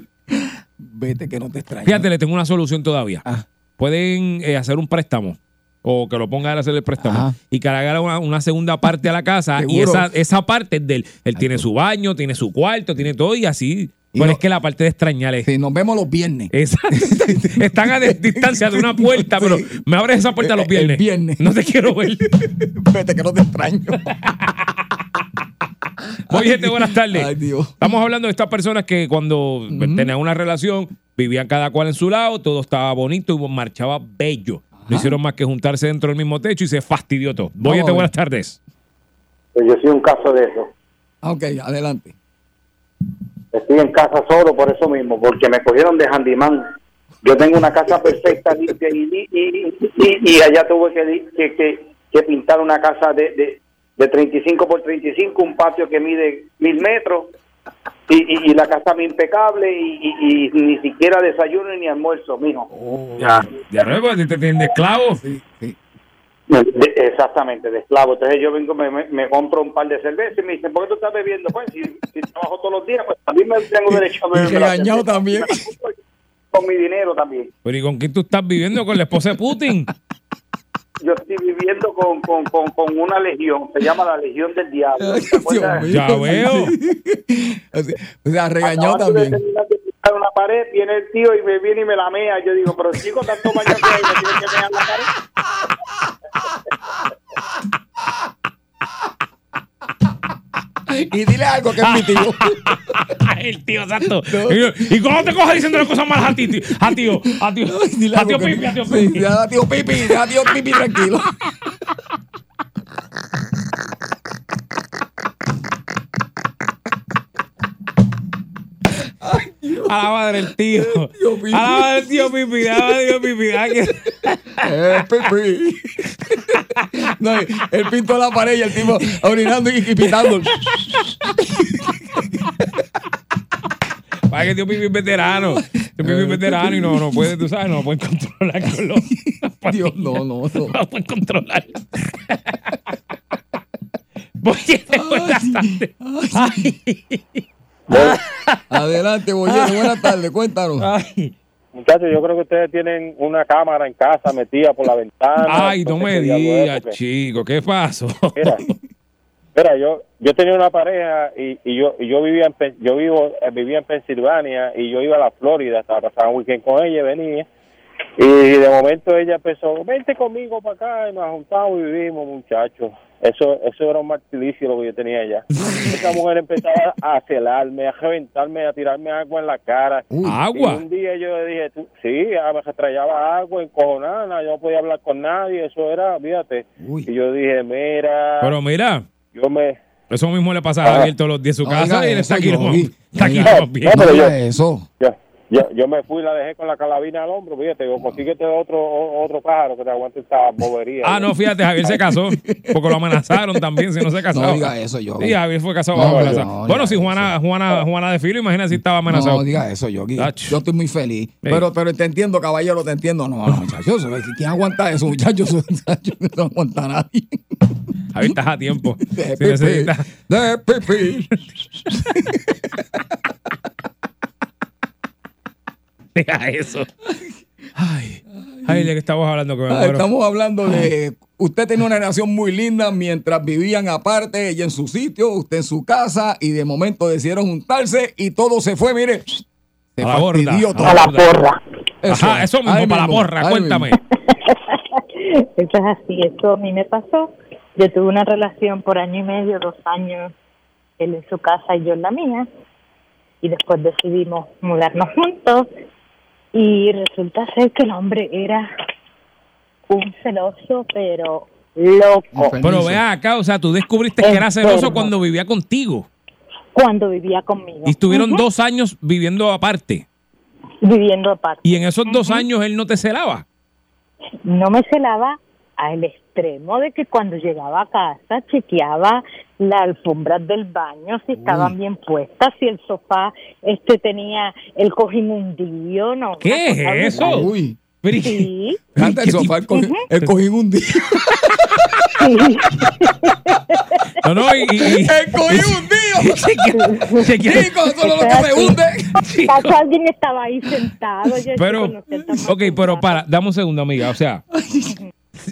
vete que no te extraño. Fíjate, le tengo una solución todavía. Ah. Pueden eh, hacer un préstamo. O que lo ponga a hacer el préstamo. Ajá. Y que haga una, una segunda parte a la casa. Y esa, esa parte es de él. Él tiene su baño, tiene su cuarto, tiene todo y así. Pero no- es que la parte de extrañar es. Sí, nos vemos los viernes. Exacto. Están a (laughs) distancia de una puerta, pero me abres esa puerta los El viernes. viernes. No te quiero ver. (laughs) Vete que no te extraño. Oye, gente, buenas tardes. Ay, Dios. Estamos hablando de estas personas que cuando tenían una relación, vivían cada cual en su lado, todo estaba bonito y marchaba bello. No hicieron más que juntarse dentro del mismo techo y se fastidió todo. A ver. buenas tardes. Pues yo soy un caso de eso. Ah, Ok, adelante. Estoy en casa solo por eso mismo, porque me cogieron de handyman. Yo tengo una casa perfecta limpia y, y, y, y- y allá tuve que, que, que- que pintar una casa de, de, de 35 por 35, un patio que mide mil metros y, y, y la casa bien impecable y, y- y ni siquiera desayuno ni almuerzo, mijo. Ya, ya de. Sí, sí. De- exactamente, de esclavo. Entonces yo vengo, me, me, me compro un par de cervezas y me dicen, ¿por qué tú estás bebiendo? Pues si, si trabajo todos los días, pues también me tengo derecho a beber. regañado también. Con mi dinero también. Pero ¿y con quién tú estás viviendo? ¿Con la esposa de Putin? (laughs) Yo estoy viviendo con, con, con, con una legión, se llama la Legión del Diablo. Ay, ¿Te Dios acuerdas? mío. Ya veo. (laughs) O sea, regañado también. de pintar una pared, viene el tío y me viene y me la mea. Yo digo, pero chico, tanto baño que hay, me tiene que mear la pared. Y dile algo que es mi tío. (laughs) El tío santo. ¿Y cómo te coges diciendo las cosas malas a ti, tío? A tío, a tío. A tío Pipi, a tío Pipi. a tío Pipi, deja a tío Pipi tranquilo. (laughs) A la madre del tío. tío Pipi. A la madre del tío Pipi. A la madre del tío Pipi. Eh, Pipi. No, él pintó la pared y el tipo orinando y, y pitando. Para que tío Pipi es veterano. Tío Pipi es veterano y no, no puede, tú sabes, no lo pueden controlar con los. Dios, no, no, no. No lo pueden controlar. Bollete, buenas tardes. Adelante, Bollete, buenas tardes, cuéntanos. Muchachos, yo creo que ustedes tienen una cámara en casa metida por la ventana. Ay, no me digas, chico, ¿qué pasó? Mira, mira, yo yo tenía una pareja y, y yo y yo vivía en yo vivo eh, vivía en Pensilvania y yo iba a la Florida, estaba pasando un weekend con ella, venía y de momento ella empezó, vente conmigo para acá y nos juntamos y vivimos, muchachos. Eso eso era un martiricio lo que yo tenía allá. Esa mujer empezaba a celarme, a reventarme, a tirarme agua en la cara. ¿Agua? Y un día yo le dije, tú, sí, ah, me traía agua encojonada, yo no podía hablar con nadie, eso era, fíjate. Y yo dije, mira, Pero mira, yo me... eso mismo le pasa a Javier todos los días en su Oiga casa y él está aquí, nomás viendo. no, pero yo- eso. Yo, yo, yo me fui y la dejé con la calabina al hombro, fíjate, o consíguete otro otro pájaro que te aguante esta bobería. Ah, no, fíjate, Javier se casó porque lo amenazaron también si no se casaba. No diga eso, Yogi. Sí, Javier fue casado No, bajo no, amenaza. no, Bueno, si Juana, Juana, Juana de Filo, imagina si estaba amenazado. No diga eso, Yogi. Tacho. Yo estoy muy feliz. Pero, pero te entiendo, caballero, te entiendo. No, no, muchachos. ¿Quién aguanta eso, muchachos? (laughs) Muchachos, No aguanta nadie. Javier, estás a tiempo. (laughs) De Si pipí. necesitas- De pipí. (laughs) (laughs) Deja eso. Ay, ay, ¿de qué estamos hablando? Que me Ah, muero. Estamos hablando de. Usted tenía una relación muy linda mientras vivían aparte, ella en su sitio, usted en su casa, y de momento decidieron juntarse y todo se fue, mire. Se A la borda, fastidió todo. la A la porra. Eso, Ajá, eso mismo, para la porra, cuéntame. (laughs) Eso es así, eso a mí me pasó. Yo tuve una relación por año y medio, dos años, él en su casa y yo en la mía, y después decidimos mudarnos juntos, y resulta ser que el hombre era un celoso, pero loco. Pero vea acá, o sea, tú descubriste que era celoso cuando vivía contigo. Cuando vivía conmigo. Y estuvieron dos años viviendo aparte. Viviendo aparte. Y en esos dos años él no te celaba. no me celaba al extremo de que cuando llegaba a casa chequeaba las alfombras del baño si estaban bien puestas, si el sofá este tenía el cojín hundido, no. ¿Qué es eso? Uy. Pero- Sí. Canta el sofá, el cojín, el cojín hundido. No, no, y. y- El cojín hundido. Chequea- Chicos, eso es lo que se hunde. Acaso alguien estaba ahí sentado. Yo Pero, ok, pero para, dame un segundo, amiga. O sea,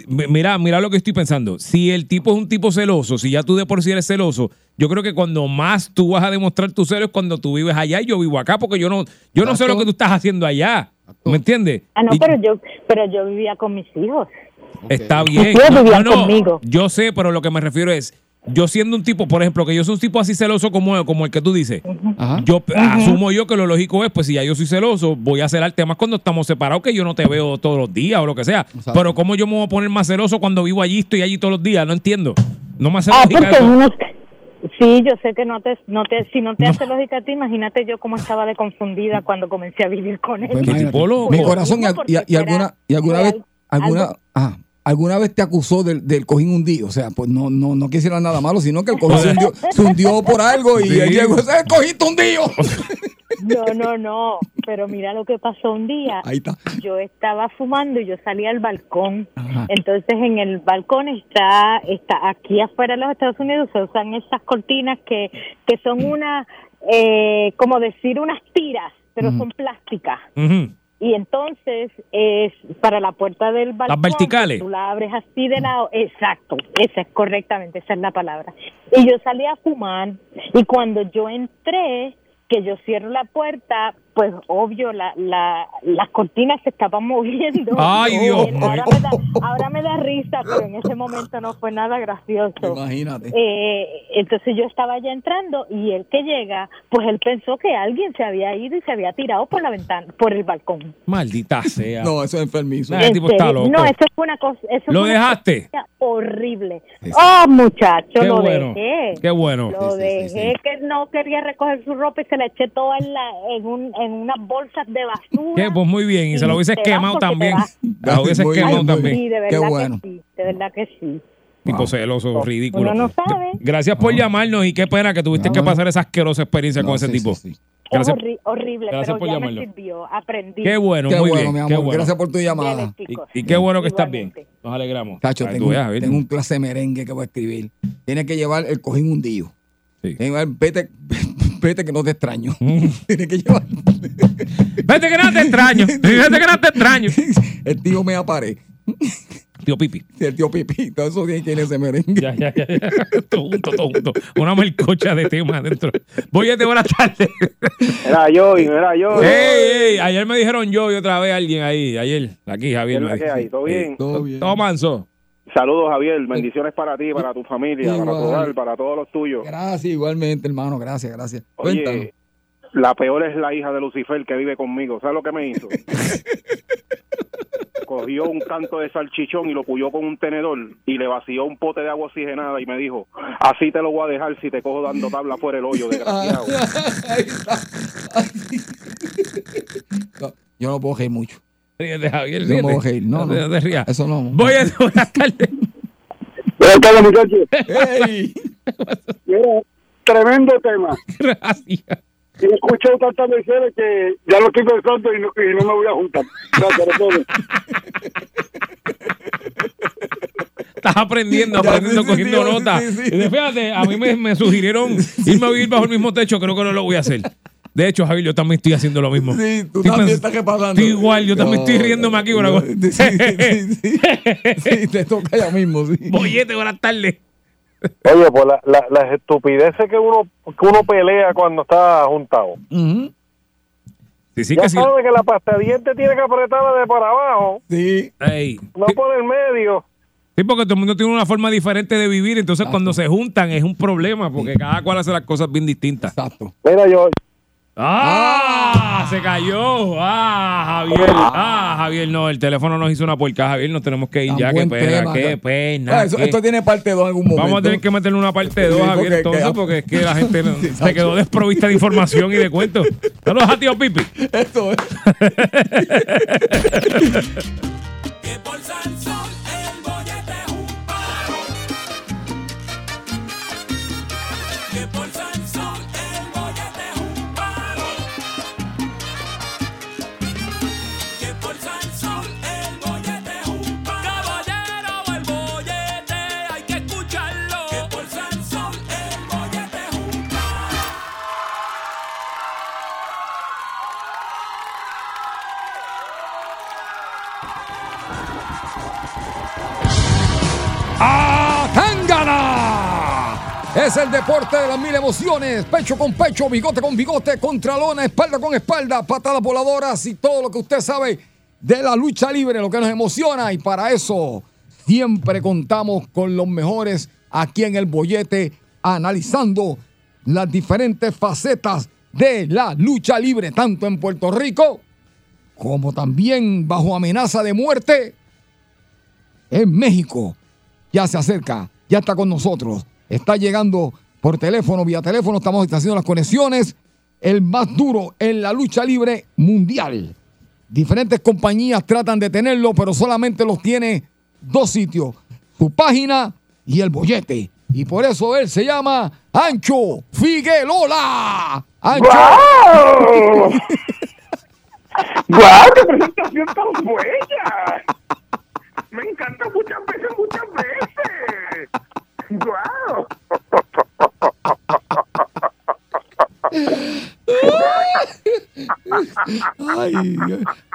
mira, mira lo que estoy pensando. Si el tipo es un tipo celoso, si ya tú de por sí eres celoso, yo creo que cuando más tú vas a demostrar tu celo es cuando tú vives allá y yo vivo acá, porque yo no, yo no sé lo que tú estás haciendo allá. ¿Me entiendes? Ah, no, Y- pero yo, pero yo vivía con mis hijos. Está bien. Ustedes No, no, no, conmigo. Yo sé, pero lo que me refiero es, yo siendo un tipo, por ejemplo, que yo soy un tipo así celoso como, como el que tú dices, yo p- asumo yo que lo lógico es, pues si ya yo soy celoso, voy a celarte más cuando estamos separados, que yo no te veo todos los días o lo que sea. Pero ¿cómo yo me voy a poner más celoso cuando vivo allí, estoy allí todos los días? No entiendo. No me hace Ah, lógica porque eso. uno, sí, yo sé que no te, no te, si no te hace lógica a ti, imagínate yo cómo estaba de confundida cuando comencé a vivir con él. Pues Mi corazón, y, y- y alguna, y alguna vez, alguna, ah, alguna vez te acusó del, del cojín hundido. O sea, pues no, no, no quisiera nada malo, sino que el cojín se hundió, (laughs) se hundió por algo y Sí. él llegó, ese es el cojín hundido. No, no, no, pero mira lo que pasó un día. Ahí está. Yo estaba fumando y yo salí al balcón. Ajá. Entonces en el balcón está, está aquí afuera de los Estados Unidos se usan esas cortinas que, que son unas, eh, como decir unas tiras, pero son plásticas. Ujú. Y entonces es para la puerta del balcón. verticales. Tú la abres así de lado. Exacto, esa es correctamente, esa es la palabra. Y yo salí a fumar y cuando yo entré, que yo cierro la puerta, pues obvio, la, la, las cortinas se estaban (laughs) moviendo. Ay, Dios ahora, me da, ahora me da risa, pero en ese momento no fue nada gracioso. Imagínate. Eh, entonces yo estaba ya entrando y él que llega, pues él pensó que alguien se había ido y se había tirado por la ventana, por el balcón. Maldita sea. No, eso es enfermizo. Nah, el tipo ¿En está serio? loco. No, eso fue una cosa. Eso ¿Lo dejaste? horrible. Oh, muchacho, Qué lo bueno. dejé. Qué bueno. Lo dejé que no quería recoger su ropa y se la eché toda en, la, en, un, en unas bolsas de basura. ¿Qué? Pues muy bien. Y se lo hubiese te vas quemado también. lo hubiese Muy quemado también. Sí, de Qué verdad bueno. que sí, de verdad que sí. Tipo celoso, ridículo. Uno no sabe. Gracias por llamarnos y qué pena que tuviste que pasar esa asquerosa experiencia con ese tipo. Gracias. horri- horrible, gracias pero por ya llamarlo. me sirvió. Aprendí. Qué bueno, Qué muy bueno, bien. mi qué amor. bueno. Gracias por tu llamada. Y, qué bueno que estás bien. Nos alegramos. Que tengo, un clase de merengue que voy a escribir. Tienes que llevar el cojín hundillo. Sí. Tienes que llevar, vete, vete que no te extraño. Mm. (laughs) Tienes que llevar. Vete que no te extraño. (laughs) Vete que no te extraño. El tío me apare. Tío Pipi. El tío Pipi. Todo eso tiene que ir en ese merengue. Ya, ya, ya. ya. todo junto, todo junto. Una melcocha de tema adentro. Voy a te buenas tardes. Era yo, era yo. Ey, ey, ayer me dijeron yo y otra vez alguien ahí. Ayer, aquí, Javier. ¿Todo bien? Todo bien. Todo manso. Saludos, Javier. Bendiciones para ti, para tu familia, para tu hogar, para todos los tuyos. Gracias, igualmente, hermano. Gracias, gracias. Cuéntanos. Oye, la peor es la hija de Lucifer que vive conmigo. ¿Sabes lo que me hizo? (laughs) Cogió un canto de salchichón y lo puyó con un tenedor y le vació un pote de agua oxigenada y me dijo, así te lo voy a dejar si te cojo dando tabla fuera el hoyo, desgraciado. (laughs) (laughs) Yo no puedo reír mucho. Ríete, Javier. No ríete. puedo reír. No, te- no. te rías. Eso no. Voy a buenas tardes. Buenas tardes, muchachos. ¡Ey! Mira, tremendo tema. Gracias. Y he escuchado tantas veces que ya lo estoy pensando y no, y no me voy a juntar. Gracias a todos. Estás aprendiendo, aprendiendo, cogiendo sí, notas. sí, sí. Y de- fíjate, a mí me, me sugirieron (laughs) irme a vivir bajo el mismo techo. Creo que no lo voy a hacer. De hecho, Javier, yo también estoy haciendo lo mismo. (laughs) Sí, tú Estoy también estás repasando. Estoy igual, yo también estoy riéndome aquí. Una no, cosa. (laughs) sí, sí, sí, sí, te toca ya mismo, sí. Bollete, buenas tardes. Oye, pues la, la, las estupideces que uno, que uno pelea cuando está juntado. Ujú. Sí, sí, ya que sí. sabe que la pasta de dientes tiene que apretarla de para abajo, Sí. Ey. no Sí, por el medio. sí, porque todo el mundo tiene una forma diferente de vivir. Entonces, cuando se juntan, es un problema. Porque cada cual hace las cosas bien distintas. Exacto. Mira, yo, ¡Ah! Se cayó. ¡Ah, Javier! ¡Ah, Javier! No, el teléfono nos hizo una puerca. Javier, nos tenemos que ir Tan ya. Qué buen pena, tema, qué pena. Ah, eso- qué- esto tiene parte 2 en algún momento. Vamos a tener que meterle una parte 2, Sí, Javier, porque- entonces, que- porque es que la gente no- (laughs) se quedó desprovista de información y de cuentos. Saludos a tío Pipi. Esto es. (laughs) Que por Es el deporte de las mil emociones. Pecho con pecho, bigote con bigote, contralona, espalda con espalda, patadas voladoras y todo lo que usted sabe de la lucha libre, lo que nos emociona. Y para eso siempre contamos con los mejores aquí en el bollete, analizando las diferentes facetas de la lucha libre, tanto en Puerto Rico como también bajo amenaza de muerte en México. Ya se acerca, ya está con nosotros. Está llegando por teléfono, vía teléfono, estamos haciendo las conexiones. El más duro en la lucha libre mundial. Diferentes compañías tratan de tenerlo, pero solamente los tiene dos sitios: su página y el bollete. Y por eso él se llama Ancho Figueroa. Ancho. ¡Guau! ¡Guau! ¡Qué presentación tan buena! Ay,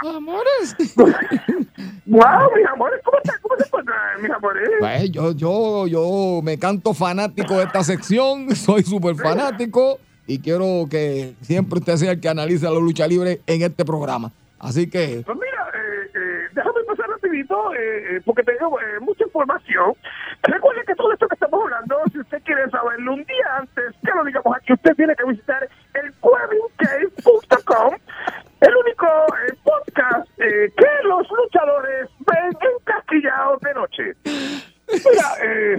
amores. (laughs) ¡Guau, mis amores! ¿Cómo están? ¿Cómo se encuentran, mis amores? Pues yo, yo, yo me canto fanático de esta sección, (laughs) soy súper fanático y quiero que siempre usted sea el que analice la lucha libre en este programa. Así que, Pues mira, eh, eh, déjame pasar rapidito eh, eh, porque tengo eh, mucha información. Recuerde que todo esto que estamos hablando, si usted quiere saberlo un día antes, que lo digamos aquí, usted tiene que visitar el webincave.com, el único eh, podcast eh, que los luchadores ven encasquillados de noche. Mira, eh,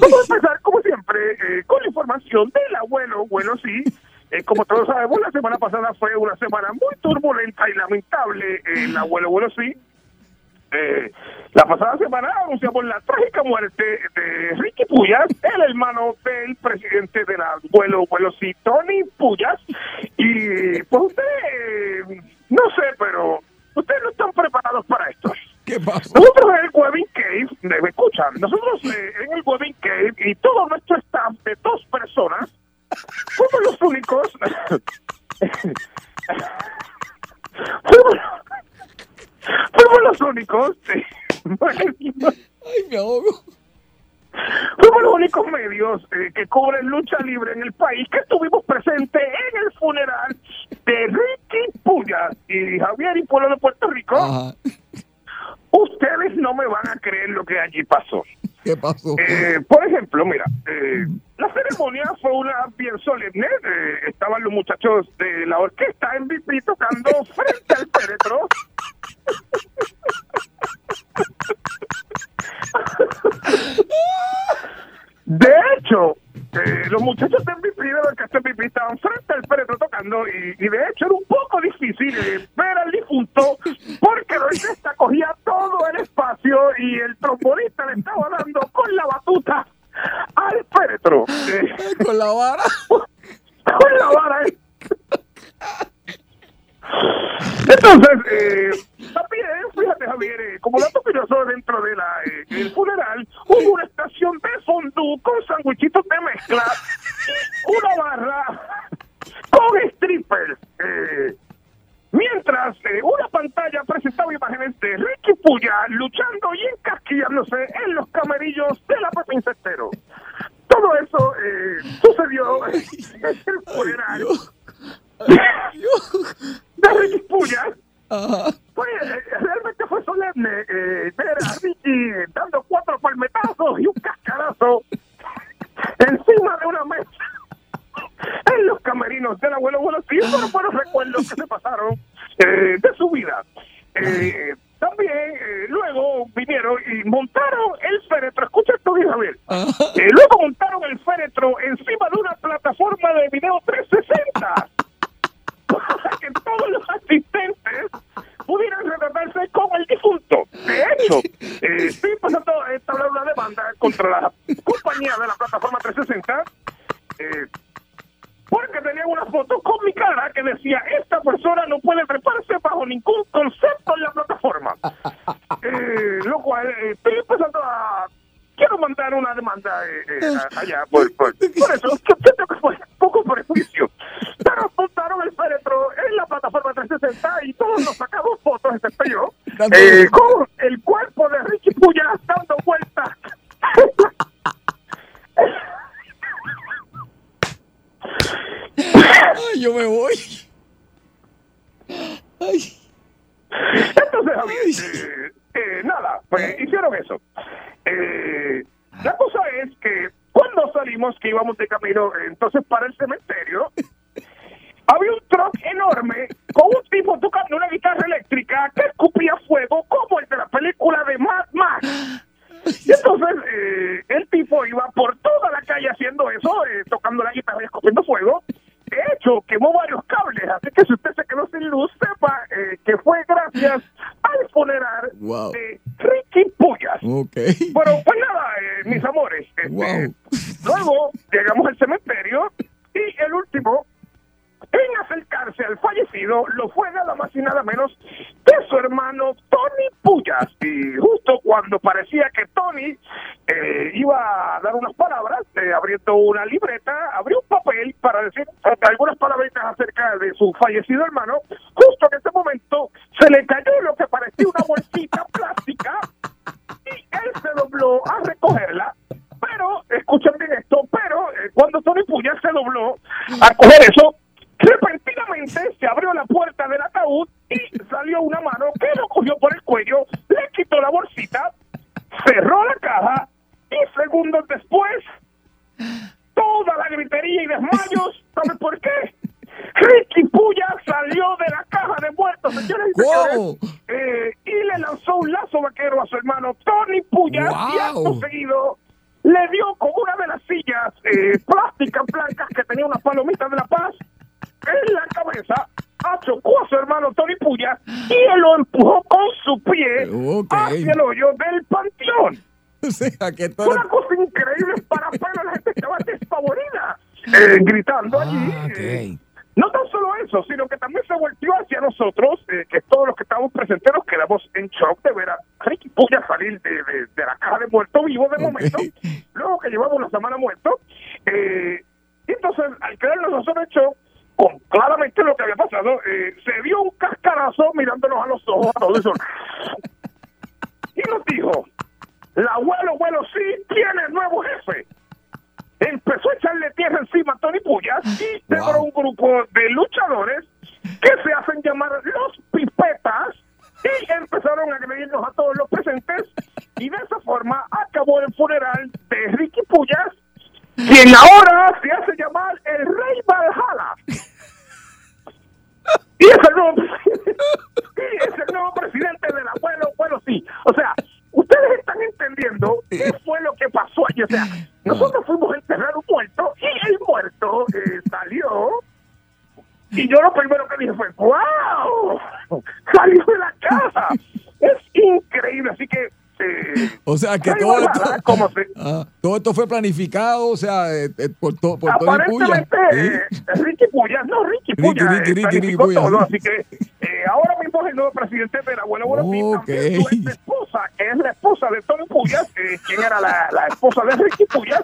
vamos a empezar como siempre eh, con la información del abuelo, bueno sí. Eh, como todos sabemos, la semana pasada fue una semana muy turbulenta y lamentable. El abuelo, bueno sí. Eh, la pasada semana anunciamos la trágica muerte de Ricky Puyas, el hermano del presidente del abuelo, abuelo sí, Tony Puyas. Y pues ustedes, eh, no sé, pero ustedes no están preparados para esto. ¿Qué pasa? Nosotros en el Webbing Cave, me escuchan, nosotros eh, en el Webbing Cave y todo nuestro staff de dos personas somos los únicos. (laughs) fuimos, fuimos los únicos. (laughs) Ay, me ahogo. Fuimos los únicos medios eh, que cubren lucha libre en el país que estuvimos presentes en el funeral de Ricky Puya y Javier y Pueblo de Puerto Rico. Ustedes no me van a creer lo que allí pasó. ¿Qué pasó? Eh, por ejemplo, mira, eh, la ceremonia fue una bien solemne. eh, estaban los muchachos de la orquesta MVP tocando frente al féretro. De hecho, eh, los muchachos de MVP de la MVP estaban frente al féretro tocando y, y de hecho era un poco difícil eh, ver al difunto porque la orquesta cogía todo el espacio y el trombonista le estaba dando con la batuta al féretro. Eh, con la vara. (laughs) con la vara. eh. Entonces, eh, también, fíjate Javier, eh, como dato curioso dentro de eh, el funeral, hubo una estación de fondue con sandwichitos de mezcla y una barra con strippers. Eh, mientras eh, una pantalla presentaba imágenes de Ricky Puya luchando y encasquillándose en los camerillos de la Pepín Cestero. Todo eso eh, sucedió en el funeral de Ricky Puya. (laughs) Pues eh, realmente fue solemne eh, ver a Ricky dando cuatro palmetazos y un cascarazo encima de una mesa (laughs) en los camerinos del abuelo abuelo sí, fueron buenos recuerdos que se pasaron eh, de su vida. Eh, también eh, luego vinieron y montaron el féretro. Escucha esto Javier. (laughs) Eh, luego montaron el féretro encima de una plataforma de video 360 para que todos los asistentes pudieran retratarse con el difunto. De hecho, (laughs) eh, estoy empezando a establecer una demanda contra la compañía de la plataforma 360 eh, porque tenía una foto con mi cara que decía esta persona no puede treparse bajo ningún concepto en la plataforma. (laughs) Eh, lo cual eh, estoy empezando a quiero mandar una demanda eh, eh, allá por, por, por eso que siento que fue un poco prejuicio. Pero montaron el féretro en la plataforma 360 y todos nos sacamos fotos, excepto yo, eh, con algunas palabritas acerca de su fallecido hermano, justo en ese momento se le cayó lo que parecía una bolsita (laughs) plástica y él se dobló a recogerla. Pero, escuchen bien esto, pero eh, cuando Tony Puyas se dobló a coger eso, repentinamente se abrió la puerta del ataúd y salió una mano que lo cogió por el cuello, le quitó la bolsita, cerró la caja y segundos después, toda la gritería y desmayos, ¿saben por qué? Ricky Puya salió de la caja de muertos, señores y señores, eh, y le lanzó un lazo vaquero a su hermano Tony Puya y acto seguido le dio con una de las sillas eh, plásticas blancas que tenía una palomita de la paz en la cabeza, achocó a su hermano Tony Puya y él lo empujó con su pie hacia el hoyo del panteón. Fue una cosa increíble para pero la gente estaba despavorida, (laughs) eh, gritando allí. eh, o sea nosotros fuimos a enterrar un muerto y el muerto eh, salió y yo lo primero que dije fue ¡Wow! Salió de la casa (laughs) es increíble así que eh, O sea, que todo esto, como (laughs) ah, todo esto fue planificado, o sea, eh, eh, por, to- por Tony Puya. Aparentemente, Ricky Puyas, no, Ricky Ricky, Puyas, Ricky, Ricky, planificó Ricky Puyas, todo, sí. así que eh, ahora mismo es el nuevo presidente del abuelo Bueno sí, Ok. también su ex esposa, que es la esposa de Tony Puyas, eh, quien era la, la esposa de Ricky Puyas,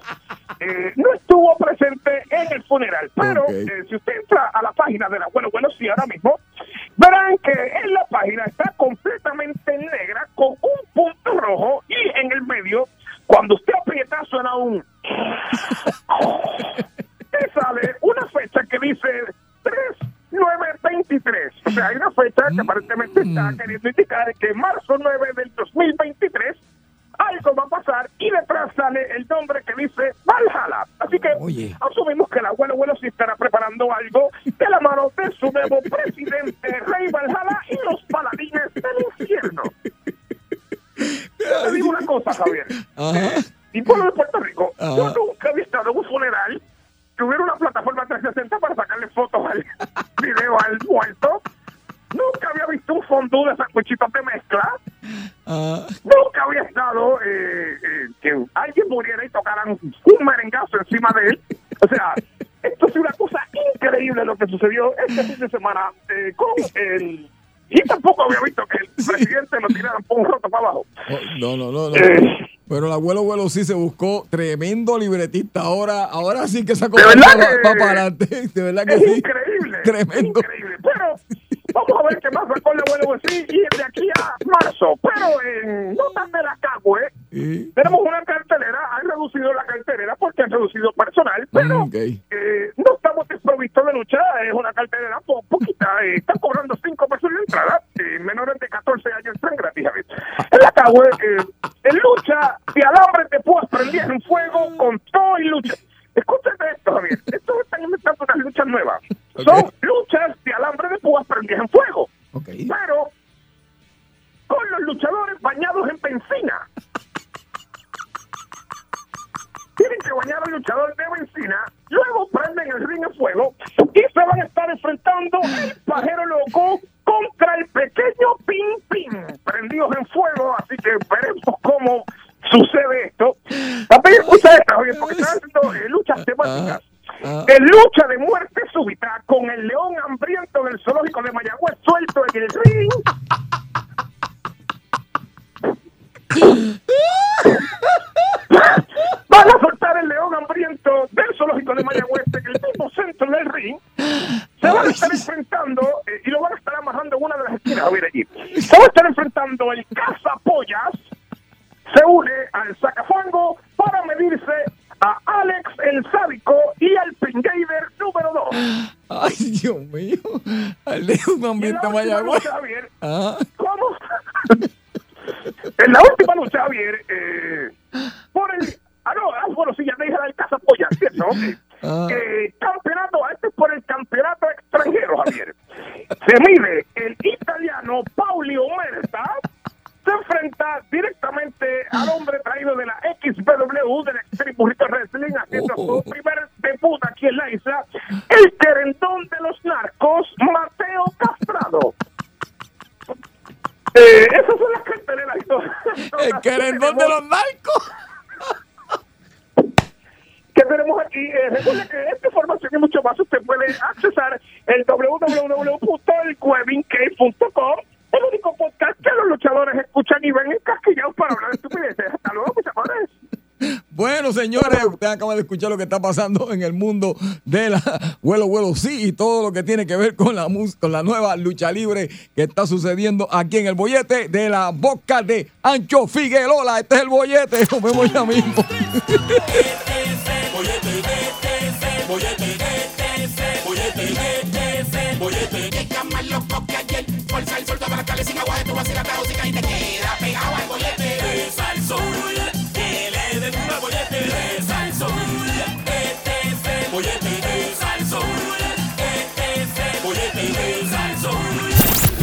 eh, no estuvo presente en el funeral, pero Ok. eh, si usted entra a la página del abuelo Bueno sí ahora mismo, verán que en la página está completamente negra con un punto rojo y en el medio, cuando usted aprieta suena un (laughs) te sale una fecha que dice 3923. O sea, hay una fecha que aparentemente está queriendo indicar que marzo sea, esto es una cosa increíble lo que sucedió este fin de semana eh, con el... Y tampoco había visto que el presidente lo tiraran por un roto para abajo. Oh, No, no, no, no. Eh. Pero el abuelo abuelo sí se buscó tremendo libretista. Ahora, ahora sí que sacó para adelante. De verdad que es sí. increíble. Tremendo. Increíble. Pero vamos a ver qué más sacó el abuelo sí y de aquí a marzo. Pero en notas de la Cagüe tenemos una cartelera. Han reducido la cartelera porque han reducido personal. Pero Ok. eh, no estamos desprovistos de lucha. Es una cartelera po- poquita. (laughs) eh, están cobrando 5 pesos la entrada. eh, menores de 14 años entran gratis. A ver. En la Cagüe, en lucha de alambre de púas prendidas en fuego con todo y lucha. Escúchate esto, Javier. Estos están inventando unas luchas nuevas. Son luchas de alambre de púas prendidas en fuego. Pero con los luchadores bañados en benzina. Tienen que bañar al luchador de benzina, luego prenden el ring en fuego y se van a estar enfrentando el pajero loco contra el pequeño Ping Ping, prendidos en fuego, así que veremos cómo sucede esto. También escucha esto, Javier, porque están haciendo eh, luchas temáticas. De lucha de muerte súbita con el león hambriento del zoológico de Mayagüez suelto en el ring. Van a soltar el león hambriento del zoológico de Mayagüez en el mismo centro del ring. Se van a estar enfrentando eh, y lo van a estar amarrando en una de las esquinas, a ver allí. Se va a estar enfrentando el cazapollas. Se une al sacafango para medirse a Alex el sádico y al Pingader número 2. Ay, Dios mío. Al de un ambiente Mayagüez. Ah. ¿Cómo? En la última lucha, Javier, eh, por el. Ah, no, bueno, sí, ya te dije la del Cazapolla, ¿cierto? Ok. Eh, campeonato, este es por el campeonato extranjero, Javier. Se mide el italiano Paulio Merta. Se enfrenta directamente al hombre traído de la XPW, del Extreme Burrito Wrestling, haciendo su primer debut aquí en la isla, el querendón de los narcos, Mateo Castrado. Eh, esas son las carteleras y todo, El querendón de los narcos. que tenemos aquí. Eh, recuerde que esta información y mucho más usted puede accesar el www.elcuevincave.com el único podcast que los luchadores escuchan y ven encasquillados para hablar de estupideces. Hasta luego, mis amores. Bueno, señores, usted acaba de escuchar lo que está pasando en el mundo de la vuelo, vuelo, sí, y todo lo que tiene que ver con la, con la nueva lucha libre que está sucediendo aquí en el bollete de la boca de Ancho Figueroa. Este es el bollete, nos vemos ya mismo. (laughs)